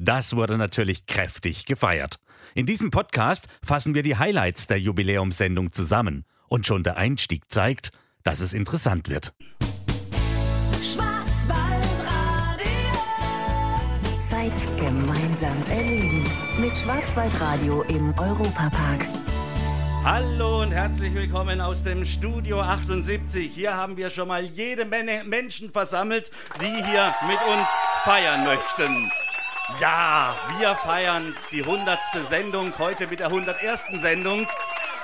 Das wurde natürlich kräftig gefeiert. In diesem Podcast fassen wir die Highlights der Jubiläumssendung zusammen. Und schon der Einstieg zeigt, dass es interessant wird. Zeit gemeinsam erleben. Mit Schwarzwaldradio im Europapark. Hallo und herzlich willkommen aus dem Studio 78. Hier haben wir schon mal jede Menge Menschen versammelt, die hier mit uns feiern möchten. Ja, wir feiern die 100. Sendung heute mit der 101. Sendung.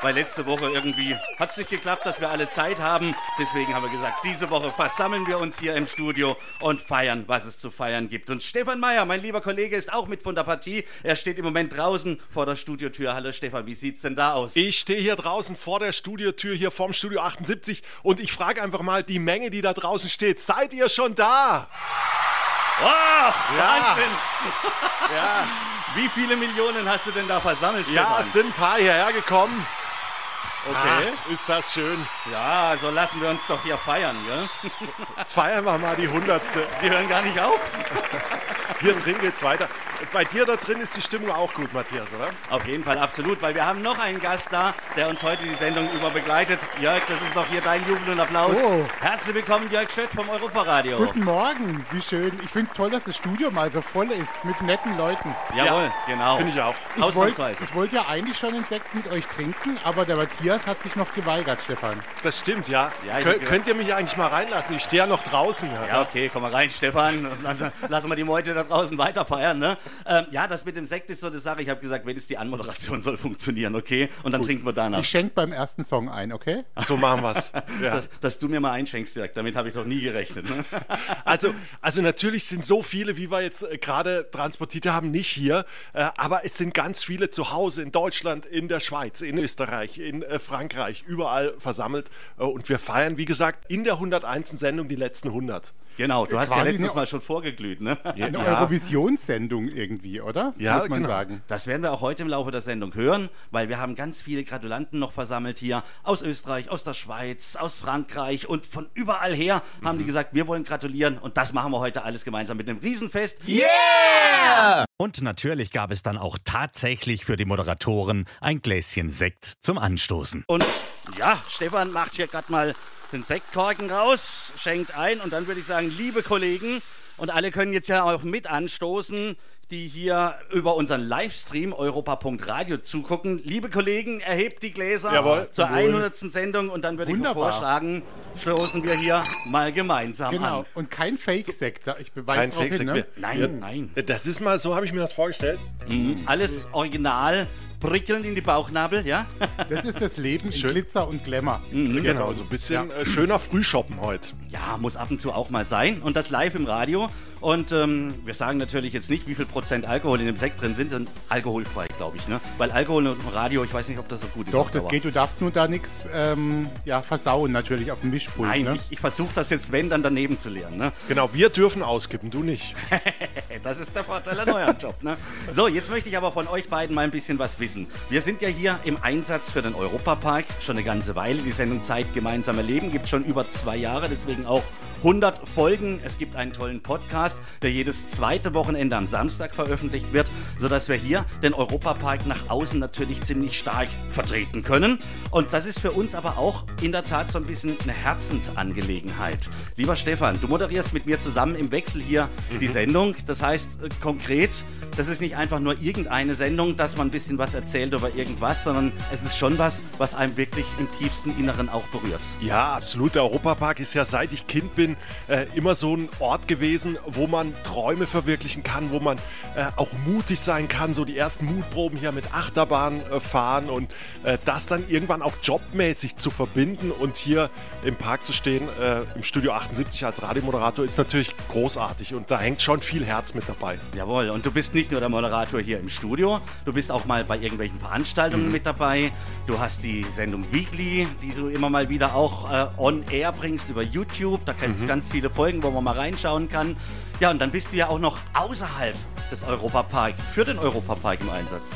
Weil letzte Woche irgendwie hat es nicht geklappt, dass wir alle Zeit haben. Deswegen haben wir gesagt, diese Woche versammeln wir uns hier im Studio und feiern, was es zu feiern gibt. Und Stefan Meyer, mein lieber Kollege, ist auch mit von der Partie. Er steht im Moment draußen vor der Studiotür. Hallo Stefan, wie sieht's denn da aus? Ich stehe hier draußen vor der Studiotür, hier vorm Studio 78 und ich frage einfach mal die Menge, die da draußen steht. Seid ihr schon da? Wow, Ja. Wahnsinn! Ja, Wie viele Millionen hast du denn da versammelt, ja es sind ein paar hierher gekommen. Okay. Ah, ist das schön. Ja, so lassen wir uns doch hier feiern, gell? Feiern wir mal die Hundertste. Wir hören gar nicht auf. Hier drin geht's weiter. Bei dir da drin ist die Stimmung auch gut, Matthias, oder? Auf jeden Fall absolut, weil wir haben noch einen Gast da, der uns heute die Sendung über begleitet. Jörg, das ist noch hier dein Jubel und Applaus. Oh. Herzlich willkommen, Jörg Schött vom Europaradio. Guten Morgen, wie schön. Ich finde es toll, dass das Studio mal so voll ist mit netten Leuten. Jawohl, genau. Finde ich auch. Ich wollte Ausnahmsweise. ich wollt ja eigentlich schon einen Sekt mit euch trinken, aber der Matthias hat sich noch geweigert, Stefan. Das stimmt, ja. Ja, Kön könnt ihr mich eigentlich mal reinlassen? Ich stehe ja noch draußen. Ja, okay, komm mal rein, Stefan. Lassen wir die Meute da draußen weiter feiern. Ne? Ähm, ja, das mit dem Sekt ist so eine Sache. Ich habe gesagt, wenigstens die Anmoderation soll funktionieren, okay? Und dann trinken wir danach. Ich schenke beim ersten Song ein, okay? So machen wir's. Ja. Dass, dass du mir mal einschenkst, Jörg, damit habe ich doch nie gerechnet. Ne? Also, also natürlich sind so viele, wie wir jetzt äh, gerade transportiert haben, nicht hier, äh, aber es sind ganz viele zu Hause in Deutschland, in der Schweiz, in Österreich, in äh, Frankreich, überall versammelt äh, und wir feiern, wie gesagt, in der 101. Sendung die letzten 100. Genau, du hast ja Quasi letztes eine- Mal schon vorgeglüht, ne? Eine Ja. Eurovisionssendung irgendwie, oder? Ja, Muss man genau. sagen. Das werden wir auch heute im Laufe der Sendung hören, weil wir haben ganz viele Gratulanten noch versammelt hier aus Österreich, aus der Schweiz, aus Frankreich und von überall her haben die gesagt, wir wollen gratulieren und das machen wir heute alles gemeinsam mit einem Riesenfest. Und natürlich gab es dann auch tatsächlich für die Moderatoren ein Gläschen Sekt zum Anstoßen. Und ja, Stefan macht hier gerade mal den Sektkorken raus, schenkt ein und dann würde ich sagen, liebe Kollegen, und alle können jetzt ja auch mit anstoßen, die hier über unseren Livestream europa.radio zugucken. Liebe Kollegen, erhebt die Gläser Jawohl. zur Jawohl. 100. Sendung und dann würde ich Wunderbar. vorschlagen, stoßen wir hier mal gemeinsam Genau. an. Und kein Fake-Sekt. Ich beweise Kein darauf hin, Fake-Sekt ne? mehr. Nein, Ja. nein. Das ist mal, so habe ich mir das vorgestellt. Alles original, prickeln in die Bauchnabel, ja? Das ist das Leben in Schön. Glitzer und Glamour. Genau, so ein bisschen äh, schöner Frühshoppen heute. Ja, muss ab und zu auch mal sein. Und das live im Radio. Und ähm, wir sagen natürlich jetzt nicht, wie viel Prozent Alkohol in dem Sekt drin sind, sind alkoholfrei, glaube ich. Ne? Weil Alkohol im Radio, ich weiß nicht, ob das so gut ist. Doch, das geht. Du darfst nur da nichts ähm, ja, versauen, natürlich auf dem Mischpult. Nein, ne? ich, ich versuche das jetzt, wenn, dann daneben zu lernen. Ne? Genau, wir dürfen auskippen, du nicht. Das ist der Vorteil an eurem Job. Ne? So, jetzt möchte ich aber von euch beiden mal ein bisschen was wissen. Wir sind ja hier im Einsatz für den Europapark schon eine ganze Weile. Die Sendung Zeit gemeinsam erleben gibt schon über zwei Jahre, deswegen auch 100 Folgen. Es gibt einen tollen Podcast, der jedes zweite Wochenende am Samstag veröffentlicht wird, sodass wir hier den Europapark nach außen natürlich ziemlich stark vertreten können. Und das ist für uns aber auch in der Tat so ein bisschen eine Herzensangelegenheit. Lieber Stefan, du moderierst mit mir zusammen im Wechsel hier die Sendung. Das heißt äh, konkret, das ist nicht einfach nur irgendeine Sendung, dass man ein bisschen was erzählt über irgendwas, sondern es ist schon was, was einem wirklich im tiefsten Inneren auch berührt. Ja, absolut. Der Europapark ist ja seit ich Kind bin äh, immer so ein Ort gewesen, wo man Träume verwirklichen kann, wo man äh, auch mutig sein kann, so die ersten Mutproben hier mit Achterbahn äh, fahren und äh, das dann irgendwann auch jobmäßig zu verbinden und hier im Park zu stehen, äh, im Studio 78 als Radiomoderator, ist natürlich großartig und da hängt schon viel Herz mit dabei. Jawohl, und du bist nicht nur der Moderator hier im Studio, du bist auch mal bei irgendwelchen Veranstaltungen mhm. mit dabei. Du hast die Sendung Weekly, die du immer mal wieder auch äh, on air bringst über YouTube. Da gibt es mhm. ganz viele Folgen, wo man mal reinschauen kann. Ja, und dann bist du ja auch noch außerhalb des Europapark, für den Europapark im Einsatz.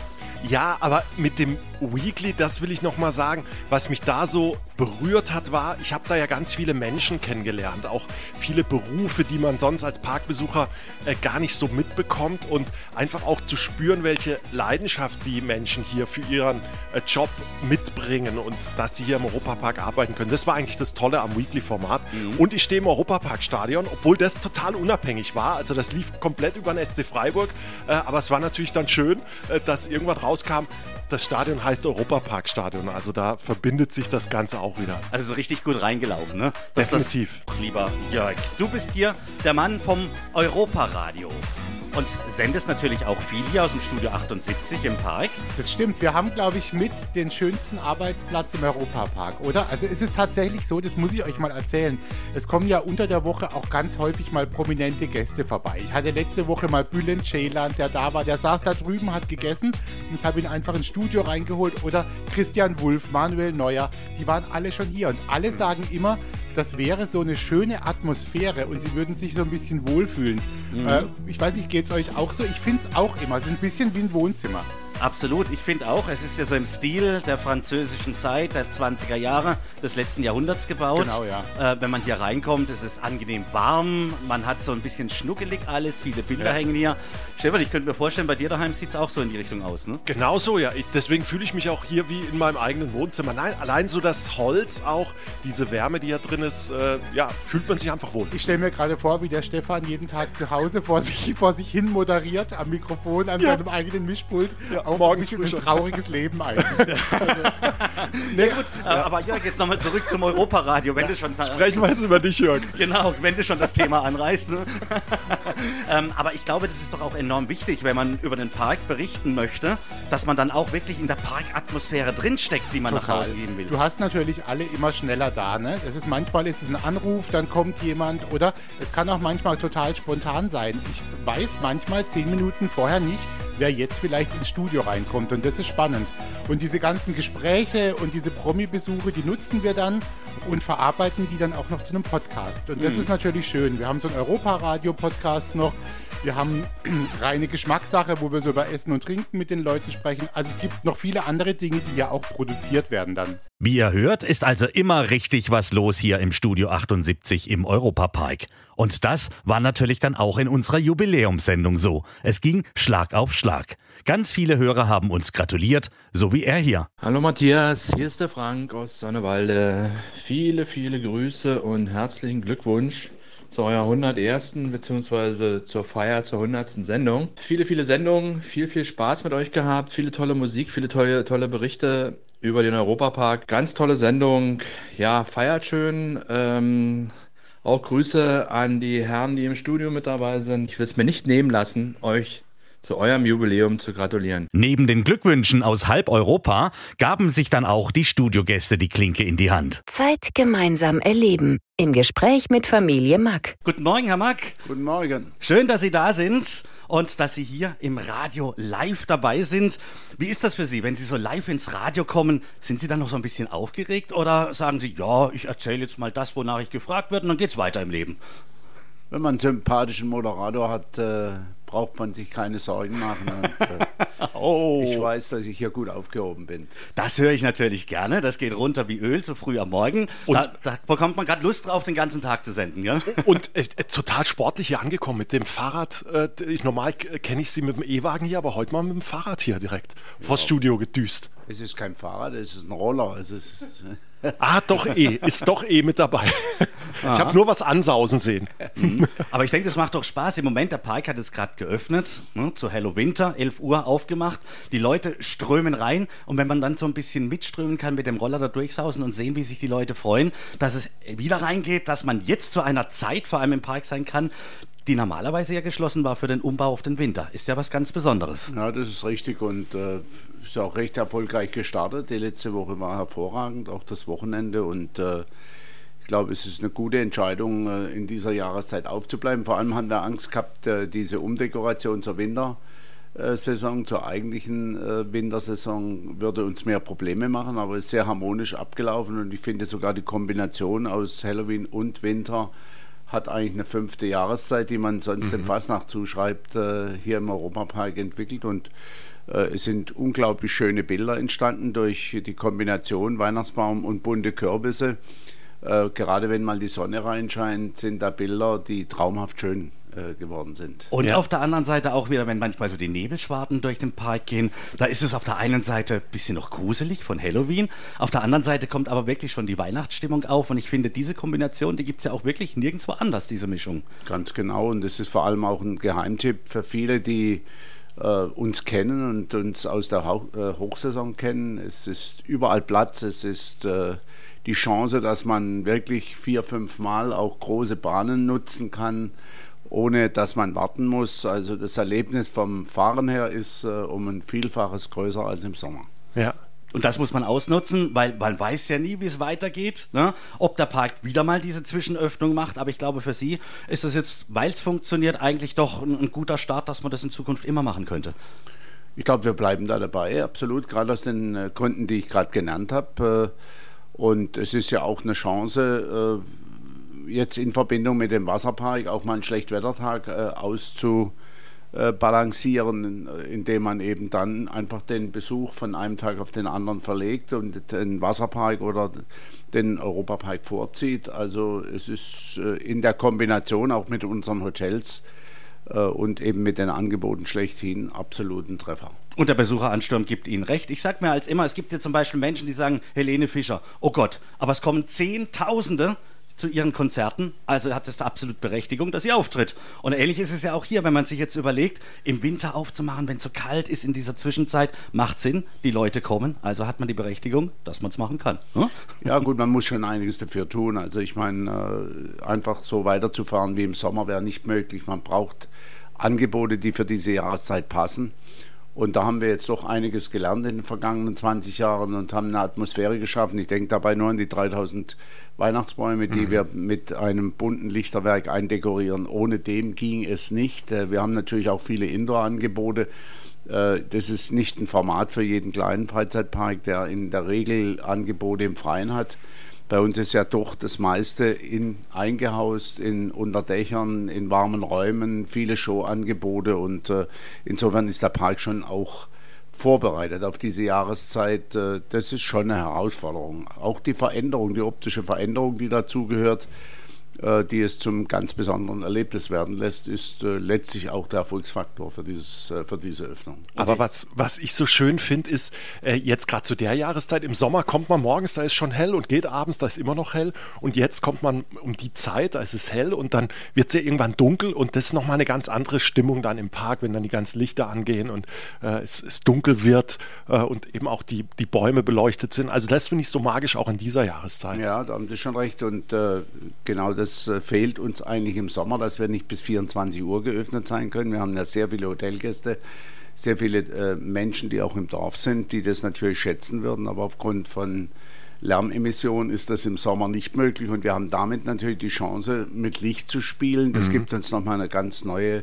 Ja, aber mit dem Weekly, das will ich nochmal sagen, was mich da so berührt hat, war, ich habe da ja ganz viele Menschen kennengelernt, auch viele Berufe, die man sonst als Parkbesucher äh, gar nicht so mitbekommt und einfach auch zu spüren, welche Leidenschaft die Menschen hier für ihren äh, Job mitbringen und dass sie hier im Europapark arbeiten können. Das war eigentlich das Tolle am Weekly-Format. Mhm. Und ich stehe im Europapark-Stadion, obwohl das total unabhängig war. Also das lief komplett über den SC Freiburg, äh, aber es war natürlich dann schön, äh, dass irgendwann rauskam, das Stadion heißt Europaparkstadion. Also da verbindet sich das Ganze auch wieder. Also richtig gut reingelaufen, ne? Das Definitiv. Das, lieber Jörg, du bist hier der Mann vom Europaradio und sendest natürlich auch viel hier aus dem Studio 78 im Park. Das stimmt. Wir haben, glaube ich, mit den schönsten Arbeitsplatz im Europapark, oder? Also es ist tatsächlich so, das muss ich euch mal erzählen. Es kommen ja unter der Woche auch ganz häufig mal prominente Gäste vorbei. Ich hatte letzte Woche mal Bülent Ceylan, der da war. Der saß da drüben, hat gegessen. Ich habe ihn einfach ins Studio reingeholt. Oder Christian Wulff, Manuel Neuer. Die waren alle schon hier. Und alle sagen immer, das wäre so eine schöne Atmosphäre und sie würden sich so ein bisschen wohlfühlen. Mhm. Äh, ich weiß nicht, geht es euch auch so? Ich finde es auch immer. Es ist ein bisschen wie ein Wohnzimmer. Absolut, ich finde auch, es ist ja so im Stil der französischen Zeit, der 20er Jahre des letzten Jahrhunderts gebaut. Genau, ja. Äh, wenn man hier reinkommt, ist es angenehm warm, man hat so ein bisschen schnuckelig alles, viele Bilder ja. hängen hier. Stefan, ich könnte mir vorstellen, bei dir daheim sieht es auch so in die Richtung aus, ne? Genau so, ja. Ich, deswegen fühle ich mich auch hier wie in meinem eigenen Wohnzimmer. Nein, allein so das Holz auch, diese Wärme, die hier drin ist, äh, ja, fühlt man sich einfach wohl. Ich stelle mir gerade vor, wie der Stefan jeden Tag zu Hause vor sich, vor sich hin moderiert, am Mikrofon, an ja. seinem eigenen Mischpult. Ja auch morgens früh ein trauriges Leben eigentlich. also, nee, gut, ja. aber Jörg, jetzt nochmal zurück zum Europaradio. Wenn ja, du schon, sprechen wir jetzt über dich, Jörg. Genau, wenn du schon das Thema anreißt. Ne? ähm, aber ich glaube, das ist doch auch enorm wichtig, wenn man über den Park berichten möchte, dass man dann auch wirklich in der Parkatmosphäre drinsteckt, die man Total. nach Hause geben will. Du hast natürlich alle immer schneller da. Ne? Das ist manchmal ist es ein Anruf, dann kommt jemand oder es kann auch manchmal total spontan sein. Ich weiß manchmal zehn Minuten vorher nicht, wer jetzt vielleicht ins Studio reinkommt. Und das ist spannend. Und diese ganzen Gespräche und diese Promi-Besuche, die nutzen wir dann und verarbeiten die dann auch noch zu einem Podcast. Und das mhm. ist natürlich schön. Wir haben so einen Europa-Radio-Podcast noch. Wir haben reine Geschmackssache, wo wir so über Essen und Trinken mit den Leuten sprechen. Also es gibt noch viele andere Dinge, die ja auch produziert werden dann. Wie ihr hört, ist also immer richtig was los hier im Studio 78 im Europapark. Und das war natürlich dann auch in unserer Jubiläumssendung so. Es ging Schlag auf Schlag. Ganz viele Hörer haben uns gratuliert, so wie er hier. Hallo Matthias, hier ist der Frank aus Sonnewalde. Viele, viele Grüße und herzlichen Glückwunsch zu eurer 101. bzw. zur Feier zur 100. Sendung. Viele, viele Sendungen, viel, viel Spaß mit euch gehabt, viele tolle Musik, viele tolle, tolle Berichte über den Europapark. Ganz tolle Sendung. Ja, feiert schön. Ähm, auch Grüße an die Herren, die im Studio mit dabei sind. Ich will es mir nicht nehmen lassen, euch zu eurem Jubiläum zu gratulieren. Neben den Glückwünschen aus halb Europa gaben sich dann auch die Studiogäste die Klinke in die Hand. Zeit gemeinsam erleben. Im Gespräch mit Familie Mack. Guten Morgen, Herr Mack. Guten Morgen. Schön, dass Sie da sind und dass Sie hier im Radio live dabei sind. Wie ist das für Sie, wenn Sie so live ins Radio kommen? Sind Sie dann noch so ein bisschen aufgeregt oder sagen Sie, ja, ich erzähle jetzt mal das, wonach ich gefragt werde und dann geht's weiter im Leben? Wenn man einen sympathischen Moderator hat, äh, braucht man sich keine Sorgen machen. Und, äh, oh. Ich weiß, dass ich hier gut aufgehoben bin. Das höre ich natürlich gerne. Das geht runter wie Öl so früh am Morgen. Und da, da bekommt man gerade Lust drauf, den ganzen Tag zu senden. Gell? Und äh, total sportlich hier angekommen mit dem Fahrrad. Äh, ich, normal kenne ich Sie mit dem E-Wagen hier, aber heute mal mit dem Fahrrad hier direkt ja. vors Studio gedüst. Es ist kein Fahrrad, es ist ein Roller. Es ist Ah, doch eh, ist doch eh mit dabei. Ich habe nur was ansausen sehen. Mhm. Aber ich denke, das macht doch Spaß. Im Moment, der Park hat es gerade geöffnet, ne, zu Hello Winter, 11 Uhr aufgemacht. Die Leute strömen rein und wenn man dann so ein bisschen mitströmen kann mit dem Roller da durchsausen und sehen, wie sich die Leute freuen, dass es wieder reingeht, dass man jetzt zu einer Zeit vor allem im Park sein kann, die normalerweise ja geschlossen war für den Umbau auf den Winter. Ist ja was ganz Besonderes. Ja, das ist richtig und äh, ist auch recht erfolgreich gestartet. Die letzte Woche war hervorragend, auch das Wochenende und äh, ich glaube, es ist eine gute Entscheidung, äh, in dieser Jahreszeit aufzubleiben. Vor allem haben wir Angst gehabt, äh, diese Umdekoration zur Winter Saison, zur eigentlichen äh, Wintersaison würde uns mehr Probleme machen, aber es ist sehr harmonisch abgelaufen und ich finde sogar die Kombination aus Halloween und Winter hat eigentlich eine fünfte Jahreszeit, die man sonst mhm. dem Fasnacht zuschreibt, äh, hier im Europapark entwickelt und äh, es sind unglaublich schöne Bilder entstanden durch die Kombination Weihnachtsbaum und bunte Kürbisse. Äh, gerade wenn mal die Sonne reinscheint, sind da Bilder, die traumhaft schön äh, geworden sind. Und ja. auf der anderen Seite auch wieder, wenn manchmal so die Nebelschwarten durch den Park gehen, da ist es auf der einen Seite ein bisschen noch gruselig von Halloween, auf der anderen Seite kommt aber wirklich schon die Weihnachtsstimmung auf und ich finde, diese Kombination, die gibt es ja auch wirklich nirgendwo anders, diese Mischung. Ganz genau und das ist vor allem auch ein Geheimtipp für viele, die äh, uns kennen und uns aus der äh, Hochsaison kennen. Es ist überall Platz, es ist äh, die Chance, dass man wirklich vier, fünf Mal auch große Bahnen nutzen kann, ohne dass man warten muss. Also das Erlebnis vom Fahren her ist äh, um ein Vielfaches größer als im Sommer. Ja. Und das muss man ausnutzen, weil man weiß ja nie, wie es weitergeht, ne? ob der Park wieder mal diese Zwischenöffnung macht. Aber ich glaube, für Sie ist das jetzt, weil es funktioniert, eigentlich doch ein, ein guter Start, dass man das in Zukunft immer machen könnte. Ich glaube, wir bleiben da dabei, absolut, gerade aus den äh, Gründen, die ich gerade genannt habe. Äh, und es ist ja auch eine Chance, äh, jetzt in Verbindung mit dem Wasserpark auch mal einen Schlechtwettertag äh, auszubalancieren, indem man eben dann einfach den Besuch von einem Tag auf den anderen verlegt und den Wasserpark oder den Europapark vorzieht. Also es ist äh, in der Kombination auch mit unseren Hotels äh, und eben mit den Angeboten schlechthin absoluten Treffer. Und der Besucheransturm gibt Ihnen recht. Ich sage mir als immer, es gibt ja zum Beispiel Menschen, die sagen, Helene Fischer, oh Gott, aber es kommen Zehntausende zu ihren Konzerten, also hat es absolut Berechtigung, dass sie auftritt. Und ähnlich ist es ja auch hier, wenn man sich jetzt überlegt, im Winter aufzumachen, wenn es so kalt ist in dieser Zwischenzeit, macht Sinn, die Leute kommen, also hat man die Berechtigung, dass man es machen kann. Hm? Ja gut, man muss schon einiges dafür tun. Also ich meine, äh, einfach so weiterzufahren wie im Sommer wäre nicht möglich. Man braucht Angebote, die für diese Jahreszeit passen. Und da haben wir jetzt doch einiges gelernt in den vergangenen 20 Jahren und haben eine Atmosphäre geschaffen. Ich denke dabei nur an die 3000 Weihnachtsbäume, die mhm. wir mit einem bunten Lichterwerk eindekorieren. Ohne dem ging es nicht. Äh, wir haben natürlich auch viele Indoor-Angebote. Äh, das ist nicht ein Format für jeden kleinen Freizeitpark, der in der Regel Angebote im Freien hat. Bei uns ist ja doch das meiste in, eingehaust in Unterdächern, in warmen Räumen, viele Showangebote und äh, insofern ist der Park schon auch vorbereitet auf diese Jahreszeit. Äh, das ist schon eine Herausforderung. Auch die Veränderung, die optische Veränderung, die dazugehört, äh, die es zum ganz besonderen Erlebnis werden lässt, ist äh, letztlich auch der Erfolgsfaktor für, dieses, äh, für diese Öffnung. Aber was, was ich so schön finde, ist, äh, jetzt gerade zu der Jahreszeit, im Sommer kommt man morgens, da ist schon hell und geht abends, da ist immer noch hell. Und jetzt kommt man um die Zeit, da ist es hell und dann wird es ja irgendwann dunkel und das ist nochmal eine ganz andere Stimmung dann im Park, wenn dann die ganzen Lichter angehen und äh, es, es, dunkel wird äh, und eben auch die, die Bäume beleuchtet sind. Also das finde ich so magisch auch in dieser Jahreszeit. Ja, da haben Sie schon recht und genau das das äh, fehlt uns eigentlich im Sommer, dass wir nicht bis 24 Uhr geöffnet sein können. Wir haben ja sehr viele Hotelgäste, sehr viele äh, Menschen, die auch im Dorf sind, die das natürlich schätzen würden, aber aufgrund von Lärmemissionen ist das im Sommer nicht möglich und wir haben damit natürlich die Chance, mit Licht zu spielen. Das mhm. gibt uns nochmal eine ganz neue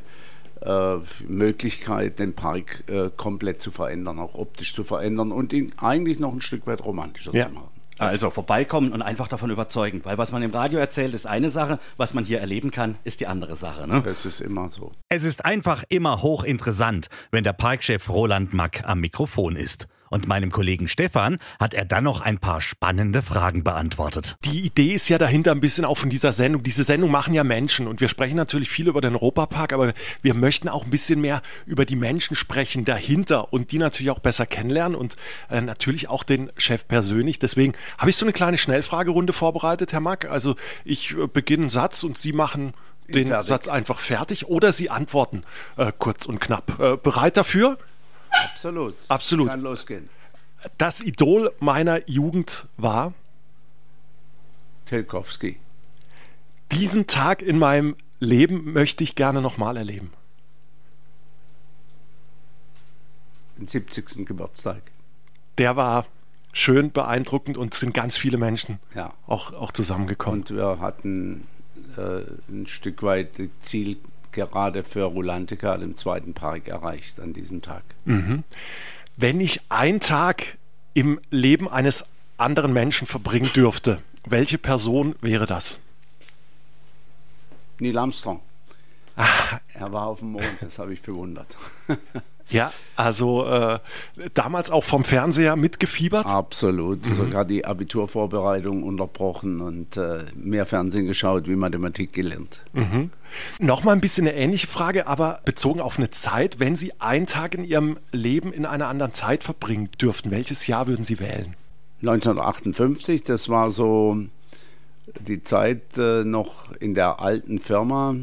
äh, Möglichkeit, den Park äh, komplett zu verändern, auch optisch zu verändern und ihn eigentlich noch ein Stück weit romantischer ja. zu machen. Also vorbeikommen und einfach davon überzeugen. Weil was man im Radio erzählt, ist eine Sache, was man hier erleben kann, ist die andere Sache. Ne? Es ist immer so. Es ist einfach immer hochinteressant, wenn der Parkchef Roland Mack am Mikrofon ist. Und meinem Kollegen Stefan hat er dann noch ein paar spannende Fragen beantwortet. Die Idee ist ja dahinter ein bisschen auch von dieser Sendung. Diese Sendung machen ja Menschen und wir sprechen natürlich viel über den Europapark, aber wir möchten auch ein bisschen mehr über die Menschen sprechen dahinter und die natürlich auch besser kennenlernen und äh, natürlich auch den Chef persönlich. Deswegen habe ich so eine kleine Schnellfragerunde vorbereitet, Herr Mack. Also ich äh, beginne einen Satz und Sie machen den fertig. Satz einfach fertig oder Sie antworten äh, kurz und knapp. Äh, bereit dafür? Absolut. Absolut. Kann losgehen. Das Idol meiner Jugend war Telkowski. Diesen Tag in meinem Leben möchte ich gerne nochmal erleben? Den 70. Geburtstag. Der war schön beeindruckend und es sind ganz viele Menschen Ja. auch, auch zusammengekommen. Und wir hatten äh, ein Stück weit die Zielgerade für Rulantica, dem zweiten Park, erreicht an diesem Tag. Wenn ich einen Tag im Leben eines anderen Menschen verbringen dürfte, welche Person wäre das? Neil Armstrong. Er war auf dem Mond, das habe ich bewundert. Ja, also äh, damals auch vom Fernseher mitgefiebert. Absolut. Sogar die Abiturvorbereitung unterbrochen und äh, mehr Fernsehen geschaut wie Mathematik gelernt. Nochmal ein bisschen eine ähnliche Frage, aber bezogen auf eine Zeit, wenn Sie einen Tag in Ihrem Leben in einer anderen Zeit verbringen dürften, welches Jahr würden Sie wählen? 1958, das war so die Zeit äh, noch in der alten Firma,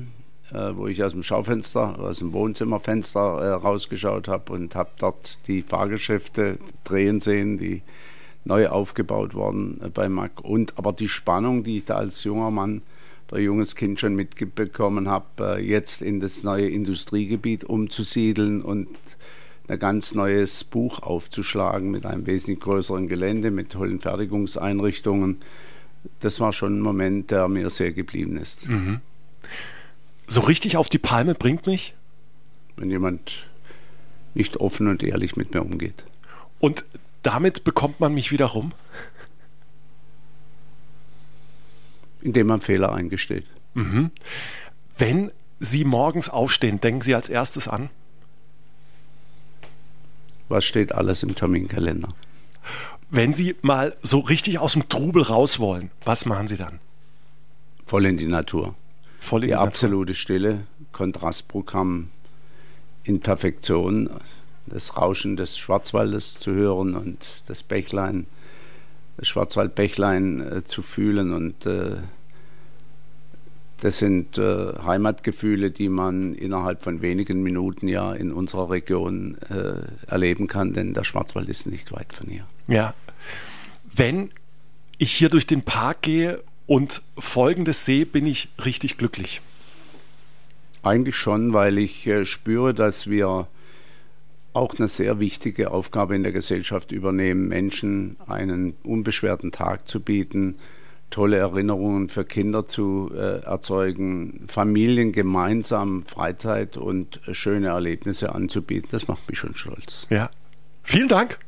äh, wo ich aus dem Schaufenster, aus dem Wohnzimmerfenster äh, rausgeschaut habe und habe dort die Fahrgeschäfte drehen sehen, die neu aufgebaut wurden äh, bei Mack. Und aber die Spannung, die ich da als junger Mann oder junges Kind schon mitbekommen habe, äh, jetzt in das neue Industriegebiet umzusiedeln und ein ganz neues Buch aufzuschlagen mit einem wesentlich größeren Gelände, mit tollen Fertigungseinrichtungen. Das war schon ein Moment, der mir sehr geblieben ist. So richtig auf die Palme bringt mich. Wenn jemand nicht offen und ehrlich mit mir umgeht. Und damit bekommt man mich wieder rum. Indem man Fehler eingesteht. Wenn Sie morgens aufstehen, denken Sie als erstes an. Was steht alles im Terminkalender? Wenn Sie mal so richtig aus dem Trubel raus wollen, was machen Sie dann? Voll in die Natur. Voll Die absolute Stille, Kontrastprogramm in Perfektion, das Rauschen des Schwarzwaldes zu hören und das Bächlein, das Schwarzwaldbächlein äh, zu fühlen und äh, das sind äh, Heimatgefühle, die man innerhalb von wenigen Minuten ja in unserer Region äh, erleben kann, denn der Schwarzwald ist nicht weit von hier. Ja. Wenn ich hier durch den Park gehe und Folgendes sehe, bin ich richtig glücklich. Eigentlich schon, weil ich äh, spüre, dass wir auch eine sehr wichtige Aufgabe in der Gesellschaft übernehmen, Menschen einen unbeschwerten Tag zu bieten, tolle Erinnerungen für Kinder zu äh, erzeugen, Familien gemeinsam Freizeit und äh, schöne Erlebnisse anzubieten. Das macht mich schon stolz. Ja. Vielen Dank,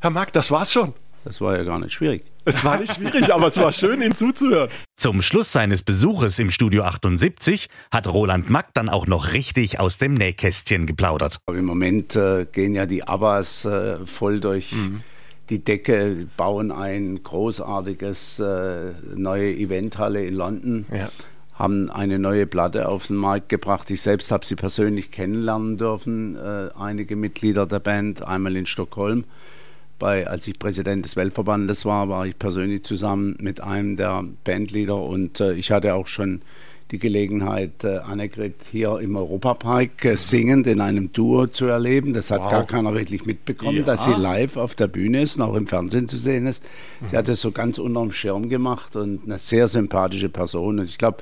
Herr Mack, das war's schon. Das war ja gar nicht schwierig. Es war nicht schwierig, aber es war schön, Ihnen zuzuhören. Zum Schluss seines Besuches im Studio 78 hat Roland Mack dann auch noch richtig aus dem Nähkästchen geplaudert. Aber im Moment äh, gehen ja die Abbas äh, voll durch die Decke, bauen ein großartiges äh, neue Eventhalle in London, Ja. haben eine neue Platte auf den Markt gebracht. Ich selbst habe sie persönlich kennenlernen dürfen, äh, einige Mitglieder der Band, einmal in Stockholm. Bei, als ich Präsident des Weltverbandes war, war ich persönlich zusammen mit einem der Bandleader und äh, ich hatte auch schon die Gelegenheit, äh, Annegret hier im Europapark äh, singend in einem Duo zu erleben. Das hat Wow. gar keiner wirklich mitbekommen, Ja. dass sie live auf der Bühne ist und auch im Fernsehen zu sehen ist. Sie hat es so ganz unterm Schirm gemacht und eine sehr sympathische Person. Und ich glaube,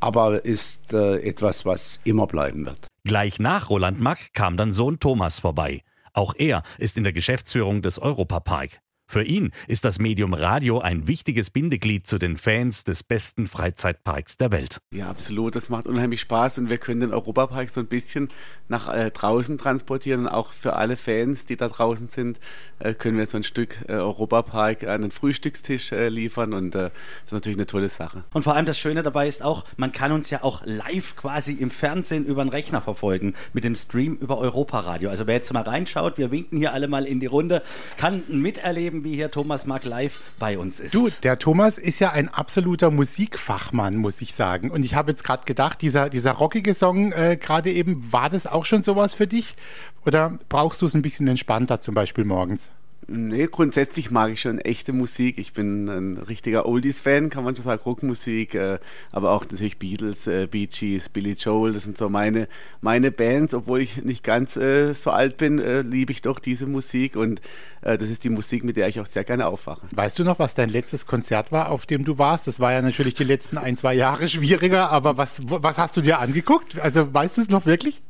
aber ist äh, etwas, was immer bleiben wird. Gleich nach Roland Mack kam dann Sohn Thomas vorbei. Auch er ist in der Geschäftsführung des Europapark. Für ihn ist das Medium Radio ein wichtiges Bindeglied zu den Fans des besten Freizeitparks der Welt. Ja, absolut. Das macht unheimlich Spaß und wir können den Europapark so ein bisschen nach äh, draußen transportieren. Und auch für alle Fans, die da draußen sind, äh, können wir so ein Stück äh, Europapark an den Frühstückstisch äh, liefern und äh, das ist natürlich eine tolle Sache. Und vor allem das Schöne dabei ist auch, man kann uns ja auch live quasi im Fernsehen über den Rechner verfolgen, mit dem Stream über Europaradio. Also wer jetzt mal reinschaut, wir winken hier alle mal in die Runde, kann miterleben, wie hier Thomas Mark live bei uns ist. Du, der Thomas ist ja ein absoluter Musikfachmann, muss ich sagen. Und ich habe jetzt gerade gedacht, dieser, dieser rockige Song äh, gerade eben, war das auch schon sowas für dich? Oder brauchst du es ein bisschen entspannter, zum Beispiel morgens? Nee, grundsätzlich mag ich schon echte Musik. Ich bin ein richtiger Oldies-Fan, kann man schon sagen, Rockmusik, äh, aber auch natürlich Beatles, äh, Bee Gees, Billy Joel, das sind so meine, meine Bands. Obwohl ich nicht ganz äh, so alt bin, liebe ich doch diese Musik und das ist die Musik, mit der ich auch sehr gerne aufwache. Weißt du noch, was dein letztes Konzert war, auf dem du warst? Das war ja natürlich die letzten ein, zwei Jahre schwieriger, aber was, was hast du dir angeguckt? Also weißt du es noch wirklich?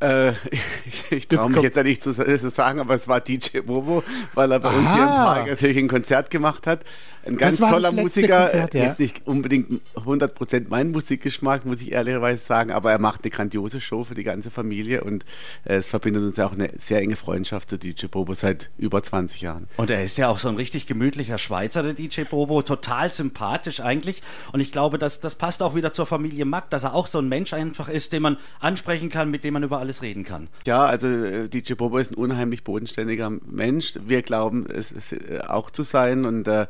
Äh, ich, ich traue mich jetzt ja nicht zu, zu, sagen, aber es war DJ Bobo, weil er bei Aha. uns hier im Park natürlich ein Konzert gemacht hat. Ein ganz toller Musiker, Konzert, ja. jetzt nicht unbedingt 100% mein Musikgeschmack, muss ich ehrlicherweise sagen, aber er macht eine grandiose Show für die ganze Familie und äh, es verbindet uns ja auch eine sehr enge Freundschaft zu DJ Bobo seit über 20 Jahren. Und er ist ja auch so ein richtig gemütlicher Schweizer, der DJ Bobo, total sympathisch eigentlich und ich glaube, dass das passt auch wieder zur Familie Mack, dass er auch so ein Mensch einfach ist, den man ansprechen kann, mit dem man über alles reden kann. Ja, also äh, DJ Bobo ist ein unheimlich bodenständiger Mensch. Wir glauben es, es äh, auch zu sein und äh,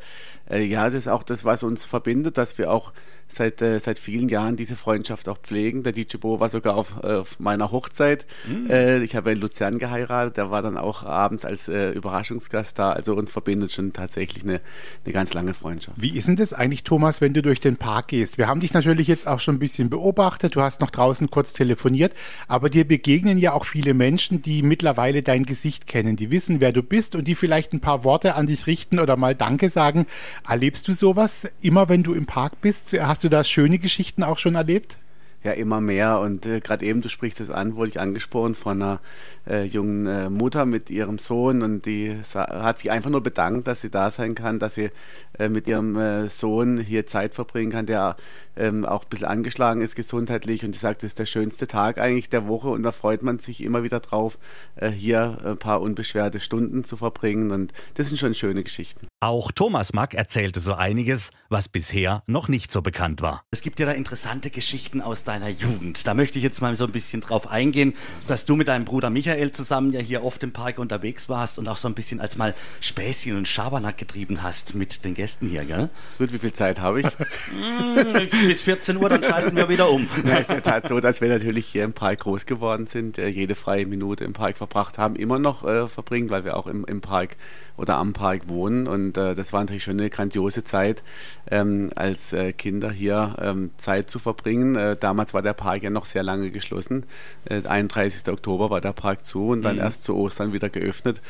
ja, das ist auch das, was uns verbindet, dass wir auch seit, äh, seit vielen Jahren diese Freundschaft auch pflegen. Der DJ Bo war sogar auf, äh, auf meiner Hochzeit. Mhm. Äh, ich habe in Luzern geheiratet, der war dann auch abends als äh, Überraschungsgast da. Also uns verbindet schon tatsächlich eine, eine ganz lange Freundschaft. Wie ist denn das eigentlich, Thomas, wenn du durch den Park gehst? Wir haben dich natürlich jetzt auch schon ein bisschen beobachtet, du hast noch draußen kurz telefoniert, aber dir begegnen ja auch viele Menschen, die mittlerweile dein Gesicht kennen, die wissen, wer du bist und die vielleicht ein paar Worte an dich richten oder mal Danke sagen. Erlebst du sowas immer, wenn du im Park bist? Hast Hast du da schöne Geschichten auch schon erlebt? Ja, immer mehr. Und äh, gerade eben, du sprichst es an, wurde ich angesprochen von einer äh, jungen äh, Mutter mit ihrem Sohn und die hat sich einfach nur bedankt, dass sie da sein kann, dass sie äh, mit ihrem äh, Sohn hier Zeit verbringen kann, der ähm, auch ein bisschen angeschlagen ist gesundheitlich und die sagt, das ist der schönste Tag eigentlich der Woche und da freut man sich immer wieder drauf, äh, hier ein paar unbeschwerte Stunden zu verbringen und das sind schon schöne Geschichten. Auch Thomas Mack erzählte so einiges, was bisher noch nicht so bekannt war. Es gibt ja da interessante Geschichten aus deiner Jugend. Da möchte ich jetzt mal so ein bisschen drauf eingehen, dass du mit deinem Bruder Michael zusammen ja hier oft im Park unterwegs warst und auch so ein bisschen als mal Späßchen und Schabernack getrieben hast mit den Gästen hier, gell? Gut, wie viel Zeit habe ich? Hm, bis 14 Uhr, dann schalten wir wieder um. Ja, ist in der Tat so, dass wir natürlich hier im Park groß geworden sind, äh, jede freie Minute im Park verbracht haben, immer noch äh, verbringen, weil wir auch im, im Park oder am Park wohnen. Und äh, das war natürlich schon eine grandiose Zeit, ähm, als äh, Kinder hier ähm, Zeit zu verbringen. Äh, damals war der Park ja noch sehr lange geschlossen. Äh, 31. Oktober war der Park zu und dann mhm. erst zu Ostern wieder geöffnet.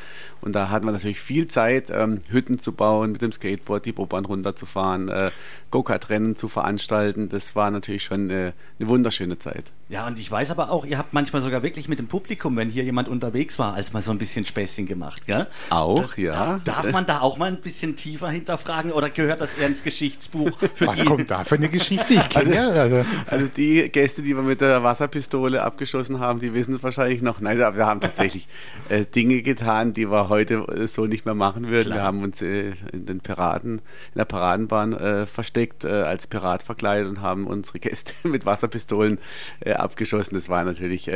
Und da hatten wir natürlich viel Zeit, ähm, Hütten zu bauen, mit dem Skateboard die Bobbahn runterzufahren, äh, Go-Kart-Rennen zu veranstalten. Das war natürlich schon äh, eine wunderschöne Zeit. Ja, und ich weiß aber auch, ihr habt manchmal sogar wirklich mit dem Publikum, wenn hier jemand unterwegs war, als mal so ein bisschen Späßchen gemacht, gell? Auch, ja. Da, darf man da auch mal ein bisschen tiefer hinterfragen oder gehört das eher ins Geschichtsbuch? Was die? kommt da für eine Geschichte? Ich kenne also, also. also die Gäste, die wir mit der Wasserpistole abgeschossen haben, die wissen es wahrscheinlich noch. Nein, wir haben tatsächlich äh, Dinge getan, die wir heute äh, so nicht mehr machen würden. Klar. Wir haben uns äh, in den Piraten, in der Paradenbahn äh, versteckt, äh, als Pirat verkleidet und haben unsere Gäste mit Wasserpistolen äh, abgeschossen. Das war natürlich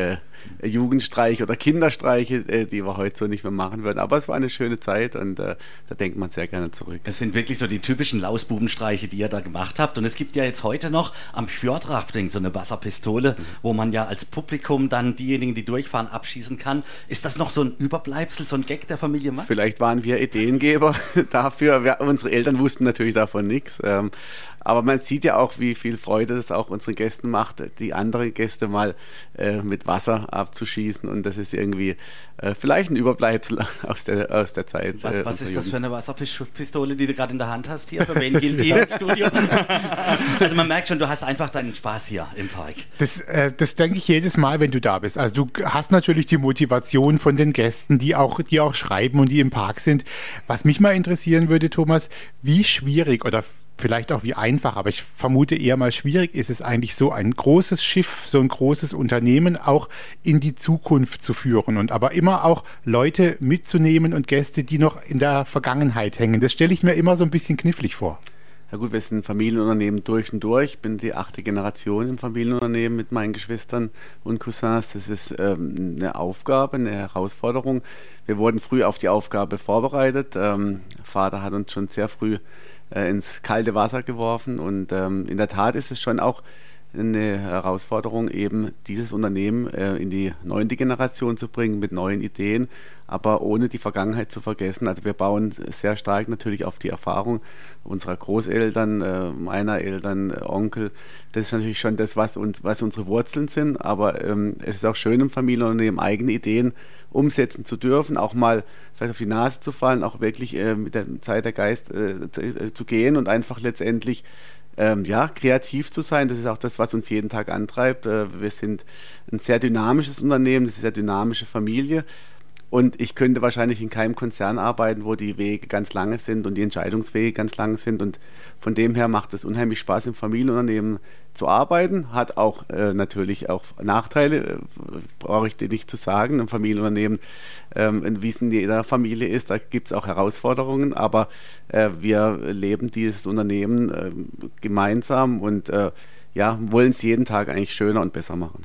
Jugendstreiche oder Kinderstreiche, die wir heute so nicht mehr machen würden. Aber es war eine schöne Zeit und da denkt man sehr gerne zurück. Es sind wirklich so die typischen Lausbubenstreiche, die ihr da gemacht habt. Und es gibt ja jetzt heute noch am Fjordrafting so eine Wasserpistole, mhm. wo man ja als Publikum dann diejenigen, die durchfahren, abschießen kann. Ist das noch so ein Überbleibsel, so ein Gag der Familie Mack? Vielleicht waren wir Ideengeber dafür. Wir, unsere Eltern wussten natürlich davon nichts. Ähm, aber man sieht ja auch, wie viel Freude das auch unseren Gästen macht, die anderen Gäste mal äh, mit Wasser abzuschießen. Und das ist irgendwie äh, vielleicht ein Überbleibsel aus der, aus der Zeit. Was, äh, was ist Jugend. das für eine Wasserpistole, die du gerade in der Hand hast hier? Für wen gilt die im Studio? also man merkt schon, du hast einfach deinen Spaß hier im Park. Das, äh, das denke ich jedes Mal, wenn du da bist. Also du hast natürlich die Motivation von den Gästen, die auch, die auch schreiben und die im Park sind. Was mich mal interessieren würde, Thomas, wie schwierig oder vielleicht auch wie einfach, aber ich vermute eher mal schwierig ist es eigentlich so ein großes Schiff, so ein großes Unternehmen auch in die Zukunft zu führen und aber immer auch Leute mitzunehmen und Gäste, die noch in der Vergangenheit hängen. Das stelle ich mir immer so ein bisschen knifflig vor. Ja gut, wir sind ein Familienunternehmen durch und durch. Ich bin die achte Generation im Familienunternehmen mit meinen Geschwistern und Cousins. Das ist ähm, eine Aufgabe, eine Herausforderung. Wir wurden früh auf die Aufgabe vorbereitet. Ähm, Vater hat uns schon sehr früh äh, ins kalte Wasser geworfen. Und ähm, in der Tat ist es schon auch eine Herausforderung, eben dieses Unternehmen äh, in die neunte Generation zu bringen mit neuen Ideen, aber ohne die Vergangenheit zu vergessen. Also wir bauen sehr stark natürlich auf die Erfahrung unserer Großeltern, äh, meiner Eltern, äh, Onkel. Das ist natürlich schon das, was, uns, was unsere Wurzeln sind, aber ähm, es ist auch schön im Familienunternehmen eigene Ideen umsetzen zu dürfen, auch mal vielleicht auf die Nase zu fallen, auch wirklich äh, mit der Zeit der Geist äh, zu, äh, zu gehen und einfach letztendlich ähm, ja, kreativ zu sein. Das ist auch das, was uns jeden Tag antreibt. Äh, wir sind ein sehr dynamisches Unternehmen, das ist eine sehr dynamische Familie. Und ich könnte wahrscheinlich in keinem Konzern arbeiten, wo die Wege ganz lange sind und die Entscheidungswege ganz lang sind. Und von dem her macht es unheimlich Spaß, im Familienunternehmen zu arbeiten. Hat auch äh, natürlich auch Nachteile, äh, brauche ich dir nicht zu sagen. Ein Familienunternehmen, ähm, wie es in jeder Familie ist, da gibt es auch Herausforderungen. Aber äh, wir leben dieses Unternehmen äh, gemeinsam und äh, ja, wollen es jeden Tag eigentlich schöner und besser machen.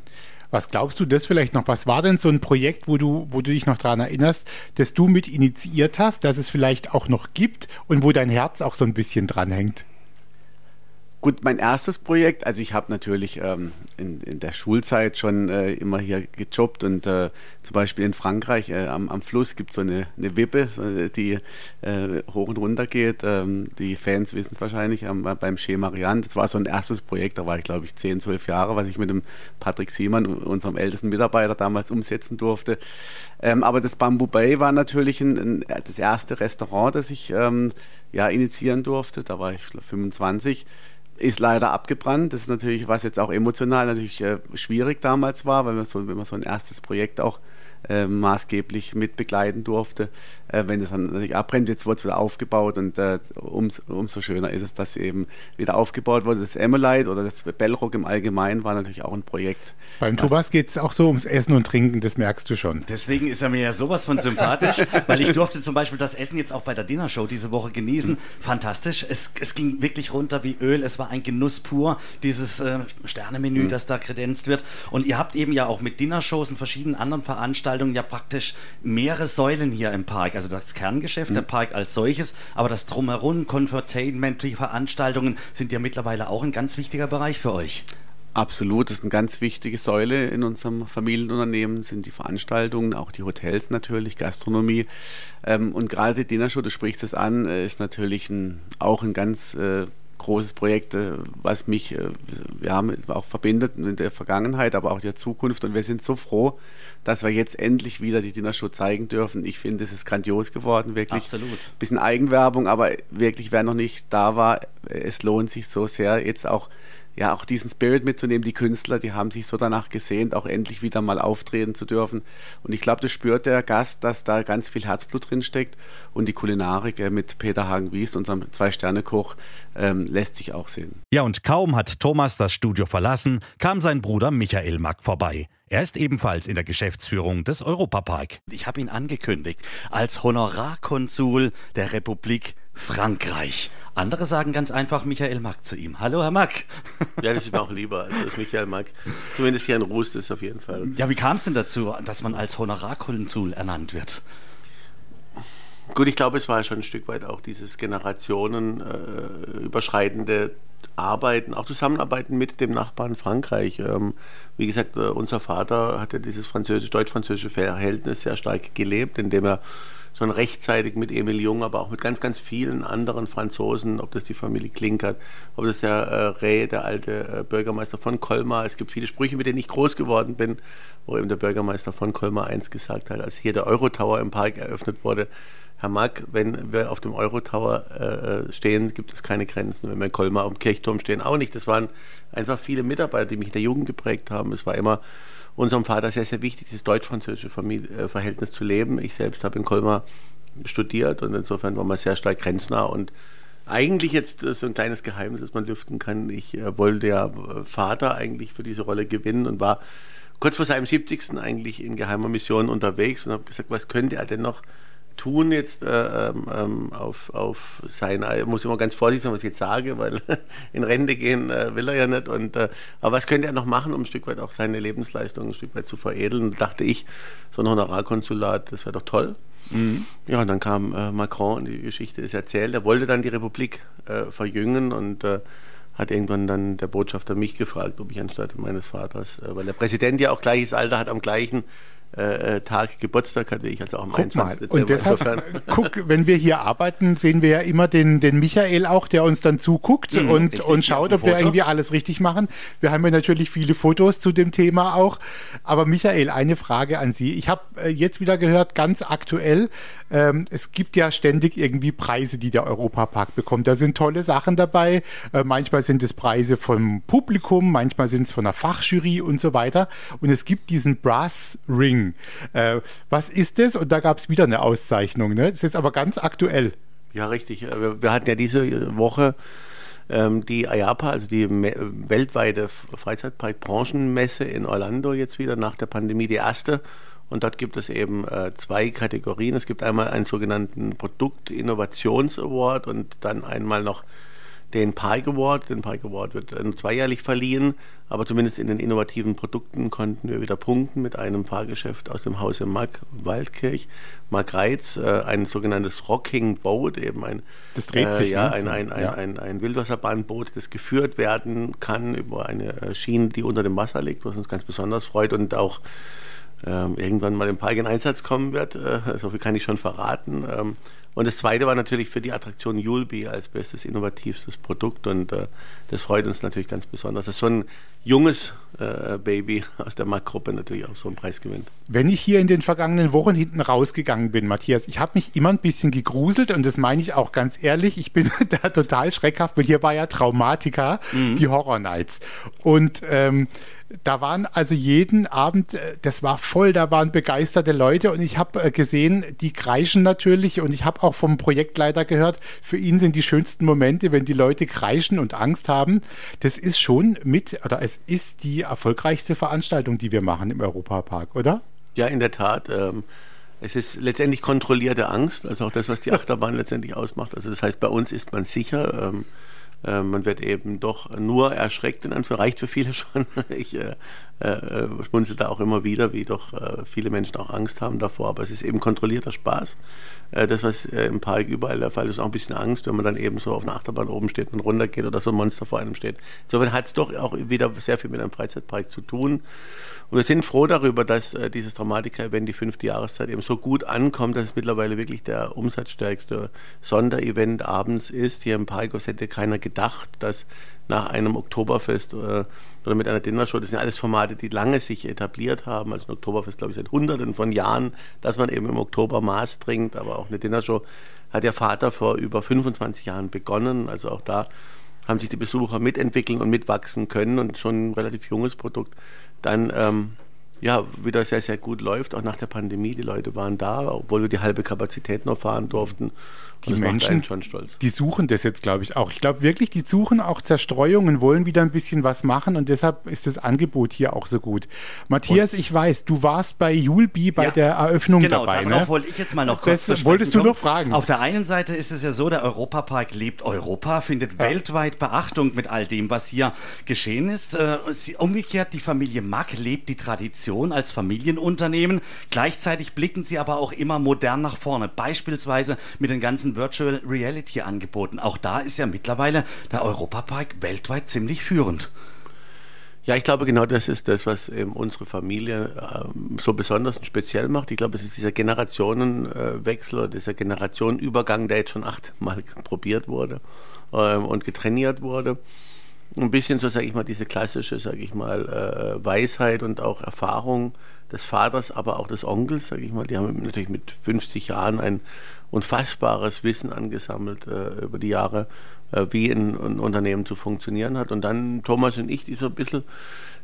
Was glaubst du das vielleicht noch? Was war denn so ein Projekt, wo du, wo du dich noch daran erinnerst, dass du mit initiiert hast, dass es vielleicht auch noch gibt und wo dein Herz auch so ein bisschen dranhängt? Gut, mein erstes Projekt, also ich habe natürlich ähm, in, in, der Schulzeit schon äh, immer hier gejobbt und äh, zum Beispiel in Frankreich äh, am, am, Fluss gibt es so eine, eine Wippe, die äh, hoch und runter geht. Ähm, die Fans wissen es wahrscheinlich ähm, beim Chez Marianne. Das war so ein erstes Projekt, da war ich glaube ich 10, 12 Jahre, was ich mit dem Patrick Siemann, unserem ältesten Mitarbeiter, damals umsetzen durfte. Ähm, aber das Bamboo Bay war natürlich ein, ein, das erste Restaurant, das ich ähm, ja, initiieren durfte. Da war ich 25 ist leider abgebrannt. Das ist natürlich, was jetzt auch emotional natürlich äh, schwierig damals war, weil man so, wenn man so ein erstes Projekt auch äh, maßgeblich mit begleiten durfte. Äh, wenn es dann natürlich abbrennt, jetzt wird es wieder aufgebaut und äh, ums, umso schöner ist es, dass eben wieder aufgebaut wurde. Das Emmelite oder das Bellrock im Allgemeinen war natürlich auch ein Projekt. Beim Thomas geht es auch so ums Essen und Trinken, das merkst du schon. Deswegen ist er mir ja sowas von sympathisch, weil ich durfte zum Beispiel das Essen jetzt auch bei der Dinnershow diese Woche genießen. Fantastisch. Es, es ging wirklich runter wie Öl. Es war ein Genuss pur, dieses äh, Sternemenü, mhm. das da kredenzt wird. Und ihr habt eben ja auch mit Dinnershows und verschiedenen anderen Veranstaltungen ja praktisch mehrere Säulen hier im Park also das Kerngeschäft, mhm. der Park als solches, aber das Drumherum, Convertainment, die Veranstaltungen sind ja mittlerweile auch ein ganz wichtiger Bereich für euch. Absolut, das ist eine ganz wichtige Säule in unserem Familienunternehmen, sind die Veranstaltungen, auch die Hotels natürlich, Gastronomie. Ähm, und gerade die Dinnershow, du sprichst es an, äh, ist natürlich ein, auch ein ganz äh, großes Projekt, äh, was mich äh, ja, auch verbindet in der Vergangenheit, aber auch der Zukunft. Und wir sind so froh, dass wir jetzt endlich wieder die Dinnershow zeigen dürfen. Ich finde, es ist grandios geworden, wirklich. Absolut. Bisschen Eigenwerbung, aber wirklich, wer noch nicht da war, es lohnt sich so sehr, jetzt auch ja auch diesen Spirit mitzunehmen. Die Künstler, die haben sich so danach gesehnt, auch endlich wieder mal auftreten zu dürfen. Und ich glaube, das spürt der Gast, dass da ganz viel Herzblut drin steckt. Und die Kulinarik äh, mit Peter Hagen-Wies, unserem Zwei-Sterne-Koch, ähm, lässt sich auch sehen. Ja, und kaum hat Thomas das Studio verlassen, kam sein Bruder Michael Mack vorbei. Er ist ebenfalls in der Geschäftsführung des Europapark. Ich habe ihn angekündigt als Honorarkonsul der Republik Frankreich. Andere sagen ganz einfach Michael Mack zu ihm. Hallo, Herr Mack. Ja, das ist mir auch lieber als das Michael Mack. Zumindest hier in Ruß ist auf jeden Fall. Ja, wie kam es denn dazu, dass man als Honorarkonsul ernannt wird? Gut, ich glaube, es war schon ein Stück weit auch dieses generationenüberschreitende äh, Arbeiten, auch Zusammenarbeiten mit dem Nachbarn Frankreich. Ähm, wie gesagt, äh, unser Vater hat ja dieses französisch deutsch-französische Verhältnis sehr stark gelebt, indem er schon rechtzeitig mit Emil Jung, aber auch mit ganz, ganz vielen anderen Franzosen, ob das die Familie Klinkert, ob das der äh, Reh, der alte äh, Bürgermeister von Colmar. Es gibt viele Sprüche, mit denen ich groß geworden bin, wo eben der Bürgermeister von Colmar eins gesagt hat, als hier der Eurotower im Park eröffnet wurde. Herr Mack, wenn wir auf dem Eurotower äh, stehen, gibt es keine Grenzen. Wenn wir in Colmar dem Kirchturm stehen, auch nicht. Das waren einfach viele Mitarbeiter, die mich in der Jugend geprägt haben. Es war immer unserem Vater sehr, sehr wichtig, das deutsch-französische äh, Verhältnis zu leben. Ich selbst habe in Colmar studiert und insofern war man sehr stark grenznah und eigentlich jetzt so ein kleines Geheimnis, das man lüften kann. Ich äh, wollte ja äh, Vater eigentlich für diese Rolle gewinnen und war kurz vor seinem 70. eigentlich in geheimer Mission unterwegs und habe gesagt, was könnte er denn noch tun jetzt äh, ähm, ähm, auf, auf sein, ich muss immer ganz vorsichtig sein, was ich jetzt sage, weil in Rente gehen äh, will er ja nicht. Und, äh, aber was könnte er noch machen, um ein Stück weit auch seine Lebensleistung ein Stück weit zu veredeln? Da dachte ich, so ein Honorarkonsulat, das wäre doch toll. Mhm. Ja, und dann kam äh, Macron und die Geschichte ist erzählt. Er wollte dann die Republik äh, verjüngen und äh, hat irgendwann dann der Botschafter mich gefragt, ob ich anstatt meines Vaters, äh, weil der Präsident ja auch gleiches Alter hat, am gleichen äh, äh, Tag Geburtstag hatte ich, also auch am guck 21. Dezember. Und deshalb, guck, wenn wir hier arbeiten, sehen wir ja immer den, den Michael auch, der uns dann zuguckt mhm, und, richtig, und schaut, ob wir irgendwie alles richtig machen. Wir haben ja natürlich viele Fotos zu dem Thema auch. Aber Michael, eine Frage an Sie. Ich habe äh, jetzt wieder gehört, ganz aktuell, ähm, es gibt ja ständig irgendwie Preise, die der Europapark bekommt. Da sind tolle Sachen dabei. Äh, manchmal sind es Preise vom Publikum, manchmal sind es von der Fachjury und so weiter. Und es gibt diesen Brass Ring Ding. Äh, was ist das? Und da gab es wieder eine Auszeichnung. Ne? Das ist jetzt aber ganz aktuell. Ja, richtig. Äh, wir, hatten ja diese Woche ähm, die IAPA, also die weltweite Freizeitpark-Branchenmesse in Orlando jetzt wieder nach der Pandemie, die erste. Und dort gibt es eben äh, zwei Kategorien. Es gibt einmal einen sogenannten Produkt-Innovations-Award und dann einmal noch den Park Award. Den Park Award wird äh, zweijährlich verliehen, aber zumindest in den innovativen Produkten konnten wir wieder punkten mit einem Fahrgeschäft aus dem Hause Mark Waldkirch, Mark Reitz, äh, ein sogenanntes Rocking Boat, eben ein, das dreht sich, äh, ja, ne? ein, ein, ein, ja. ein, ein Wildwasserbahnboot, das geführt werden kann über eine Schiene, die unter dem Wasser liegt, was uns ganz besonders freut und auch ähm, irgendwann mal im Park in Einsatz kommen wird. Äh, so viel kann ich schon verraten. Ähm, und das zweite war natürlich für die Attraktion Julbi als bestes innovativstes Produkt und äh, das freut uns natürlich ganz besonders, dass so ein junges äh, Baby aus der Marktgruppe natürlich auch so einen Preis gewinnt. Wenn ich hier in den vergangenen Wochen hinten rausgegangen bin, Matthias, ich habe mich immer ein bisschen gegruselt und das meine ich auch ganz ehrlich, ich bin da total schreckhaft, weil hier war ja Traumatika, mhm. die Horror Nights und ähm, da waren also jeden Abend, äh, das war voll, da waren begeisterte Leute und ich habe äh, gesehen, die kreischen natürlich und ich habe auch vom Projektleiter gehört, für ihn sind die schönsten Momente, wenn die Leute kreischen und Angst haben. Das ist schon mit, oder es ist die erfolgreichste Veranstaltung, die wir machen im Europapark, oder? Ja, in der Tat. Ähm es ist letztendlich kontrollierte Angst, also auch das, was die Achterbahn letztendlich ausmacht. Also das heißt, bei uns ist man sicher. Ähm, äh, man wird eben doch nur erschreckt, in Anführungszeichen, reicht für viele schon. Ich äh, äh, schmunzel da auch immer wieder, wie doch äh, viele Menschen auch Angst haben davor, aber es ist eben kontrollierter Spaß. Äh, das, was äh, im Park überall der Fall ist, auch ein bisschen Angst, wenn man dann eben so auf einer Achterbahn oben steht und runtergeht oder so ein Monster vor einem steht. Insofern hat es doch auch wieder sehr viel mit einem Freizeitpark zu tun. Und wir sind froh darüber, dass äh, dieses Dramatika-Event, die fünfte Jahreszeit, eben so gut ankommt, dass es mittlerweile wirklich der umsatzstärkste Sonderevent abends ist. Hier im Park hätte keiner gedacht, dass nach einem Oktoberfest äh, oder mit einer Dinnershow, das sind alles Formate, die lange sich etabliert haben. Also ein Oktoberfest, glaube ich, seit Hunderten von Jahren, dass man eben im Oktober Maß trinkt, aber auch eine Dinnershow hat der Vater vor über 25 Jahren begonnen. Also auch da haben sich die Besucher mitentwickeln und mitwachsen können und schon ein relativ junges Produkt dann ähm, ja, wieder sehr, sehr gut läuft, auch nach der Pandemie. Die Leute waren da, obwohl wir die halbe Kapazität noch fahren durften die Menschen, die suchen das jetzt, glaube ich, auch. Ich glaube wirklich, die suchen auch Zerstreuung und wollen wieder ein bisschen was machen und deshalb ist das Angebot hier auch so gut. Matthias, und ich weiß, du warst bei Julbi bei ja, der Eröffnung genau, dabei. Genau, ne? wollte ich jetzt mal noch kurz Das wolltest du noch fragen. Auf der einen Seite ist es ja so, der Europapark lebt Europa, findet ja. weltweit Beachtung mit all dem, was hier geschehen ist. Äh, umgekehrt, die Familie Mack lebt die Tradition als Familienunternehmen. Gleichzeitig blicken sie aber auch immer modern nach vorne, beispielsweise mit den ganzen ganzen Virtual Reality Angeboten. Auch da ist ja mittlerweile der Europapark weltweit ziemlich führend. Ja, ich glaube, genau das ist das, was eben unsere Familie ähm, so besonders und speziell macht. Ich glaube, es ist dieser Generationenwechsel dieser Generationenübergang, der jetzt schon achtmal probiert wurde ähm, und getrainiert wurde. Ein bisschen so, sage ich mal, diese klassische, sage ich mal, äh, Weisheit und auch Erfahrung des Vaters, aber auch des Onkels, sage ich mal. Die haben natürlich mit 50 Jahren ein unfassbares Wissen angesammelt äh, über die Jahre, äh, wie ein, ein, Unternehmen zu funktionieren hat. Und dann Thomas und ich, die so ein bisschen,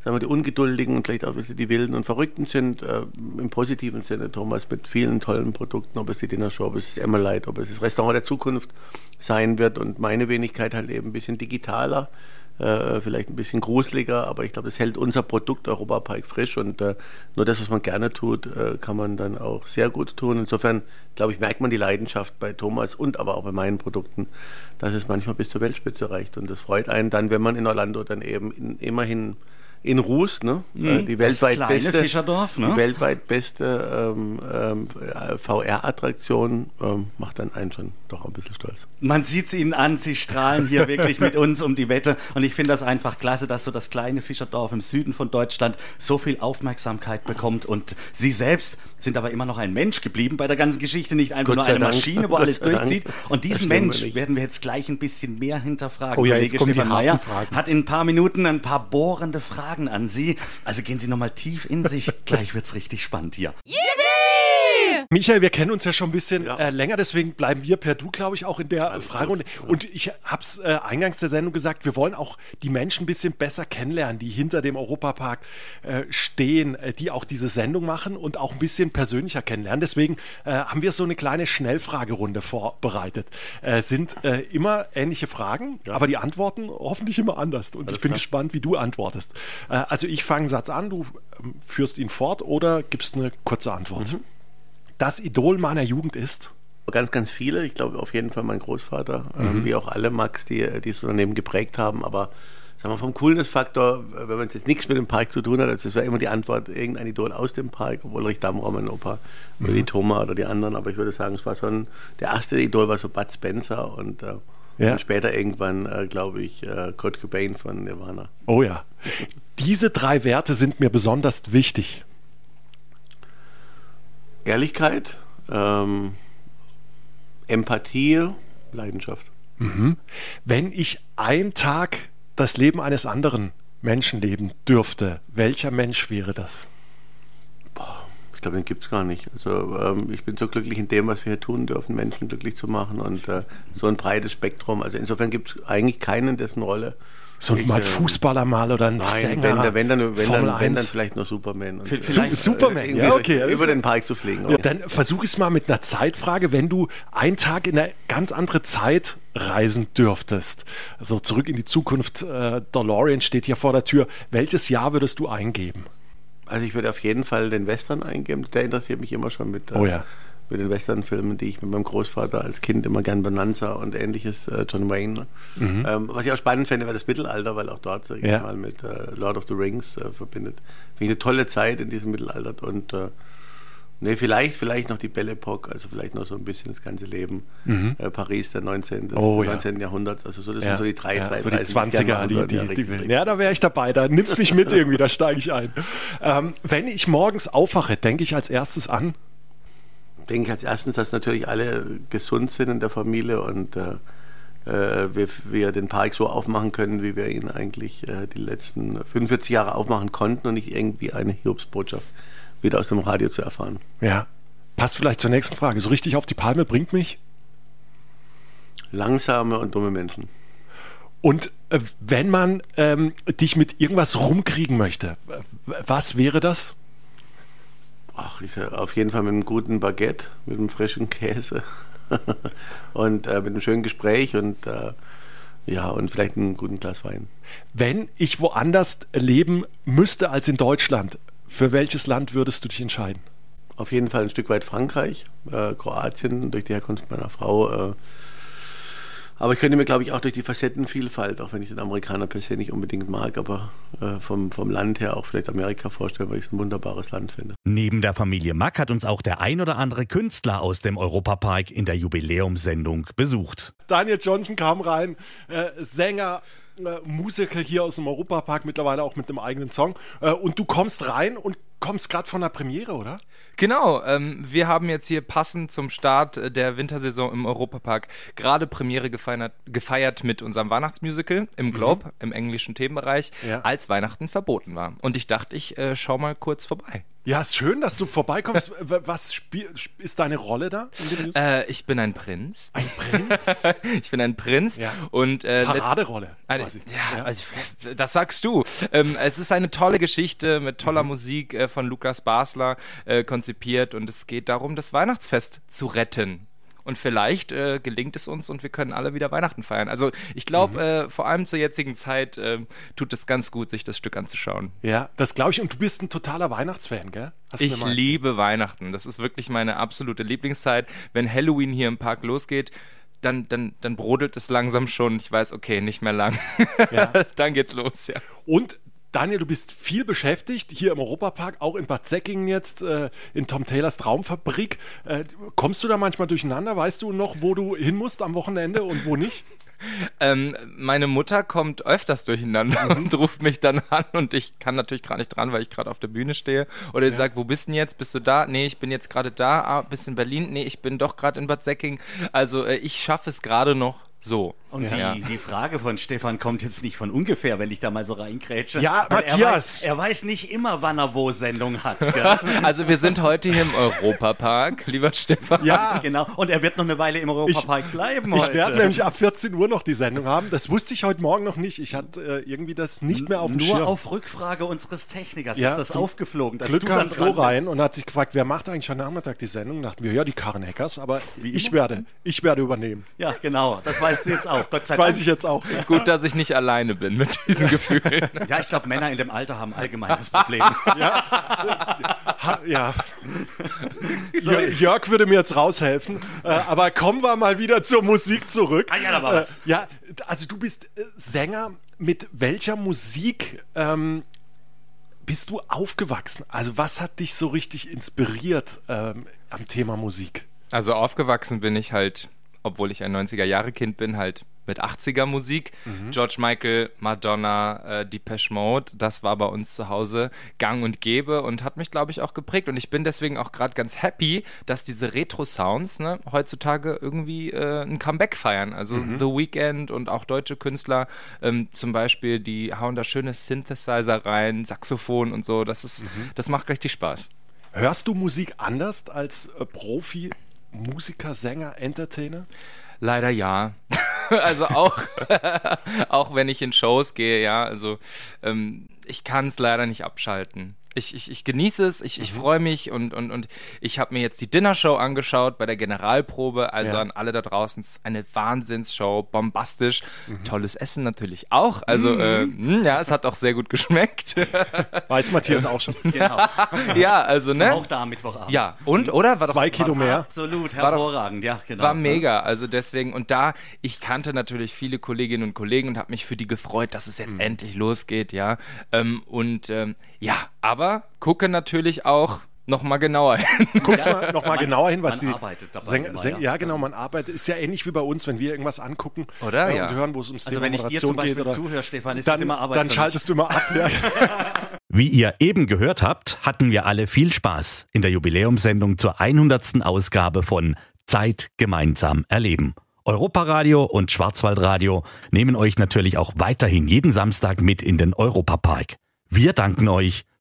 sagen wir, die Ungeduldigen und vielleicht auch ein bisschen die Wilden und Verrückten sind, äh, im positiven Sinne. Thomas mit vielen tollen Produkten, ob es die Dinnershow, ob es das Emmerlight, ob es das Restaurant der Zukunft sein wird und meine Wenigkeit halt eben ein bisschen digitaler äh, vielleicht ein bisschen gruseliger, aber ich glaube, es hält unser Produkt Europapark frisch und äh, nur das, was man gerne tut, äh, kann man dann auch sehr gut tun. Insofern, glaube ich, merkt man die Leidenschaft bei Thomas und aber auch bei meinen Produkten, dass es manchmal bis zur Weltspitze reicht und das freut einen dann, wenn man in Orlando dann eben in, immerhin in Ruß, ne? Mhm, die weltweit kleine beste, Fischerdorf, ne? die weltweit beste ähm, ähm, VR-Attraktion ähm, macht dann einen schon doch ein bisschen stolz. Man sieht es ihnen an, sie strahlen hier wirklich mit uns um die Wette und ich finde das einfach klasse, dass so das kleine Fischerdorf im Süden von Deutschland so viel Aufmerksamkeit bekommt und sie selbst sind aber immer noch ein Mensch geblieben bei der ganzen Geschichte, nicht einfach nur eine Dank. Maschine, wo Gott alles Dank. durchzieht. Und diesen Mensch nicht. werden wir jetzt gleich ein bisschen mehr hinterfragen. Oh ja, jetzt kommen die Stefan harten Meyer Fragen. hat in ein paar Minuten ein paar bohrende Fragen an Sie. Also gehen Sie nochmal tief in sich. gleich wird's richtig spannend hier. Michael, wir kennen uns ja schon ein bisschen Ja. äh, länger, deswegen bleiben wir per Du, glaube ich, auch in der Fragerunde. Und ich habe es äh, eingangs der Sendung gesagt, wir wollen auch die Menschen ein bisschen besser kennenlernen, die hinter dem Europapark äh, stehen, äh, die auch diese Sendung machen und auch ein bisschen persönlicher kennenlernen. Deswegen äh, haben wir so eine kleine Schnellfragerunde vorbereitet. Äh, sind äh, immer ähnliche Fragen, aber die Antworten hoffentlich immer anders. Und ich bin gespannt, wie du antwortest. Äh, also ich fange einen Satz an, du ähm, führst ihn fort oder gibst eine kurze Antwort. Das Idol meiner Jugend ist. Ganz, ganz viele. Ich glaube auf jeden Fall mein Großvater, Mhm. ähm, wie auch alle Max, die die das Unternehmen geprägt haben. Aber sagen wir vom Coolness-Faktor, wenn man jetzt nichts mit dem Park zu tun hat, also das wäre immer die Antwort, irgendein Idol aus dem Park, obwohl Ulrich Dammraum, mein Opa, oder Mhm. die Thomas oder die anderen. Aber ich würde sagen, es war schon, der erste Idol war so Bud Spencer und, äh, Ja. später irgendwann, äh, glaube ich, äh, Kurt Cobain von Nirvana. Oh ja. Diese drei Werte sind mir besonders wichtig. Ehrlichkeit, ähm, Empathie, Leidenschaft. Wenn ich einen Tag das Leben eines anderen Menschen leben dürfte, welcher Mensch wäre das? Ich glaube, den gibt es gar nicht. Also ähm, ich bin so glücklich in dem, was wir hier tun dürfen, Menschen glücklich zu machen und äh, so ein breites Spektrum. Also insofern gibt es eigentlich keinen, dessen Rolle. So ich, mal äh, Fußballer mal oder ein Nein, Sänger, wenn, dann- wenn, dann, wenn, Formel dann, wenn dann 1. vielleicht nur Superman. Und, Vielleicht- Su Superman, ja okay. Über den Park zu fliegen. Ja, dann versuche ich es mal mit einer Zeitfrage. Wenn du einen Tag in eine ganz andere Zeit reisen dürftest, also zurück in die Zukunft, äh, DeLorean steht hier vor der Tür, welches Jahr würdest du eingeben? Also ich würde auf jeden Fall den Western eingeben. Der interessiert mich immer schon mit, äh, Oh ja. Mit den Western-Filmen, die ich mit meinem Großvater als Kind immer gern Bonanza und ähnliches, äh, John Wayne. Ähm, was ich auch spannend fände, wäre das Mittelalter, weil auch dort, sag ich Mhm. Ja. mal, mit äh, Lord of the Rings äh, verbindet. Finde ich eine tolle Zeit in diesem Mittelalter und äh, Nee, vielleicht, vielleicht noch die Belle Epoque, also vielleicht noch so ein bisschen das ganze Leben. Äh, Paris, der 19. des Mhm. Oh, ja. 19. Jahrhunderts, also so, das Ja, sind so die drei, ja, drei so die 30, ich gerne 20er, machen die, die, Ja, die, richtig. Ja, da wäre ich dabei. Da nimmst mich mit irgendwie, da steige ich ein. Ähm, wenn ich morgens aufwache, denke ich als erstes an. Denke ich als erstens, dass natürlich alle gesund sind in der Familie und äh, äh, wir, wir den Park so aufmachen können, wie wir ihn eigentlich äh, die letzten 45 Jahre aufmachen konnten und nicht irgendwie eine Hiobsbotschaft wieder aus dem Radio zu erfahren. Ja. Passt vielleicht zur nächsten Frage. So richtig auf die Palme bringt mich. Langsame und dumme Menschen. Und äh, wenn man ähm, dich mit irgendwas rumkriegen möchte, was wäre das? Ach, ich, äh, auf jeden Fall mit einem guten Baguette, mit einem frischen Käse und äh, mit einem schönen Gespräch und äh, ja, und vielleicht einem guten Glas Wein. Wenn ich woanders leben müsste als in Deutschland, für welches Land würdest du dich entscheiden? Auf jeden Fall ein Stück weit Frankreich, äh, Kroatien durch die Herkunft meiner Frau. Aber ich könnte mir, glaube ich, auch durch die Facettenvielfalt, auch wenn ich den Amerikaner per se nicht unbedingt mag, aber äh, vom, vom Land her auch vielleicht Amerika vorstellen, weil ich es ein wunderbares Land finde. Neben der Familie Mack hat uns auch der ein oder andere Künstler aus dem Europapark in der Jubiläumssendung besucht. Daniel Johnson kam rein, äh, Sänger, äh, Musiker hier aus dem Europapark, mittlerweile auch mit einem eigenen Song. Äh, und du kommst rein und kommst gerade von der Premiere, oder? Genau, ähm, wir haben jetzt hier passend zum Start äh, der Wintersaison im Europapark gerade Premiere gefeiert, gefeiert mit unserem Weihnachtsmusical im Globe, im englischen Themenbereich, Ja. als Weihnachten verboten war. Und ich dachte, ich äh, schau mal kurz vorbei. Ja, ist schön, dass du vorbeikommst. Was ist deine Rolle da? Äh, ich bin ein Prinz. Ein Prinz? ich bin ein Prinz Ja. und äh, Paraderolle. Eine, quasi. ja, Also, das sagst du. Ähm, es ist eine tolle Geschichte mit toller Mhm. Musik äh, von Lukas Basler äh, konzipiert und es geht darum, das Weihnachtsfest zu retten. Und vielleicht äh, gelingt es uns und wir können alle wieder Weihnachten feiern. Also ich glaube, Mhm. äh, vor allem zur jetzigen Zeit äh, tut es ganz gut, sich das Stück anzuschauen. Ja, das glaube ich. Und du bist ein totaler Weihnachtsfan, gell? Hast Ich liebe Weihnachten. Das ist wirklich meine absolute Lieblingszeit. Wenn Halloween hier im Park losgeht, dann, dann, dann brodelt es langsam schon. Ich weiß, okay, nicht mehr lang. Ja. dann geht's los, ja. Und Daniel, du bist viel beschäftigt hier im Europapark, auch in Bad Säckingen jetzt, äh, in Tom Taylors Traumfabrik. Äh, kommst du da manchmal durcheinander? Weißt du noch, wo du hin musst am Wochenende und wo nicht? Ähm, meine Mutter kommt öfters durcheinander Mhm. und ruft mich dann an und ich kann natürlich gerade nicht dran, weil ich gerade auf der Bühne stehe. Oder sie sagt, wo bist du denn jetzt? Bist du da? Nee, ich bin jetzt gerade da. Ah, bist in Berlin? Nee, ich bin doch gerade in Bad Säcking. Also äh, ich schaffe es gerade noch so. Und Ja. die, die Frage von Stefan kommt jetzt nicht von ungefähr, wenn ich da mal so reingrätsche. Ja, Weil Matthias. Er weiß, er weiß nicht immer, wann er wo Sendung hat. Gell? Also wir sind heute hier im Europapark, lieber Stefan. Ja, genau. Und er wird noch eine Weile im Europapark bleiben ich heute. werde nämlich ab 14 Uhr noch die Sendung haben. Das wusste ich heute Morgen noch nicht. Ich hatte äh, irgendwie das nicht mehr auf dem Nur Schirm. auf Rückfrage unseres Technikers Ja, ist das aufgeflogen. Dass Glück du dann kam Flo dran bist. rein und hat sich gefragt, wer macht eigentlich heute Nachmittag die Sendung? Dachten wir, ja, die Karen Hackers, aber ich werde, ich werde übernehmen. Ja, genau. Das weißt du jetzt auch. Gott sei Das weiß Dank. ich jetzt auch. Gut, dass ich nicht alleine bin mit diesen Gefühlen. Ja, ich glaube, Männer in dem Alter haben allgemeines Problem. Ha, ja. Jör- Jörg würde mir jetzt raushelfen. Äh, aber kommen wir mal wieder zur Musik zurück. Ah ja, da war Äh, was. ja, also du bist äh, Sänger. Mit welcher Musik ähm, bist du aufgewachsen? Also was hat dich so richtig inspiriert ähm, am Thema Musik? Also aufgewachsen bin ich halt, obwohl ich ein 90er-Jahre-Kind bin, halt mit 80er-Musik. George Michael, Madonna, äh, Depeche Mode, das war bei uns zu Hause gang und gäbe und hat mich, glaube ich, auch geprägt. Und ich bin deswegen auch gerade ganz happy, dass diese Retro-Sounds ne, heutzutage irgendwie äh, ein Comeback feiern. Also The Weeknd und auch deutsche Künstler, ähm, zum Beispiel, die hauen da schöne Synthesizer rein, Saxophon und so. Das, ist, das macht richtig Spaß. Hörst du Musik anders als äh, Profi, Musiker, Sänger, Entertainer? Leider ja. also auch, auch wenn ich in Shows gehe, ja, also ähm, ich kann es leider nicht abschalten. Ich, ich, ich genieße es, ich, ich Mhm. freue mich und, und, und ich habe mir jetzt die Dinnershow angeschaut bei der Generalprobe. Also Ja. an alle da draußen, es ist eine Wahnsinnsshow, bombastisch. Mhm. Tolles Essen natürlich auch. Also äh, mh, ja, es hat auch sehr gut geschmeckt. Weiß Matthias auch schon. Genau. ja, also ne? Auch da am Mittwochabend. Ja, und, oder? War doch- Zwei Kilo mehr. Absolut, War doch- hervorragend, ja, genau. War mega, also deswegen und da ich kannte natürlich viele Kolleginnen und Kollegen und habe mich für die gefreut, dass es Mhm. jetzt endlich losgeht, ja. Ähm, und ähm, ja, aber gucke natürlich auch noch mal genauer hin. Guckst mal noch mal Man- genauer hin, was man die arbeitet dabei Sänger, immer, Sänger, ja. ja. genau, man arbeitet. Ist ja ähnlich wie bei uns, wenn wir irgendwas angucken Oder? äh, Ja. und hören, wo es ums Also Thema wenn ich dir zum Beispiel geht. Oder, zuhöre, Stefan, ist das dann, immer Arbeit dann für schaltest du immer ab. Ja. Wie ihr eben gehört habt, hatten wir alle viel Spaß in der Jubiläumssendung zur 100. Ausgabe von Zeit gemeinsam erleben. Europaradio und Schwarzwaldradio nehmen euch natürlich auch weiterhin jeden Samstag mit in den Europapark. Wir danken euch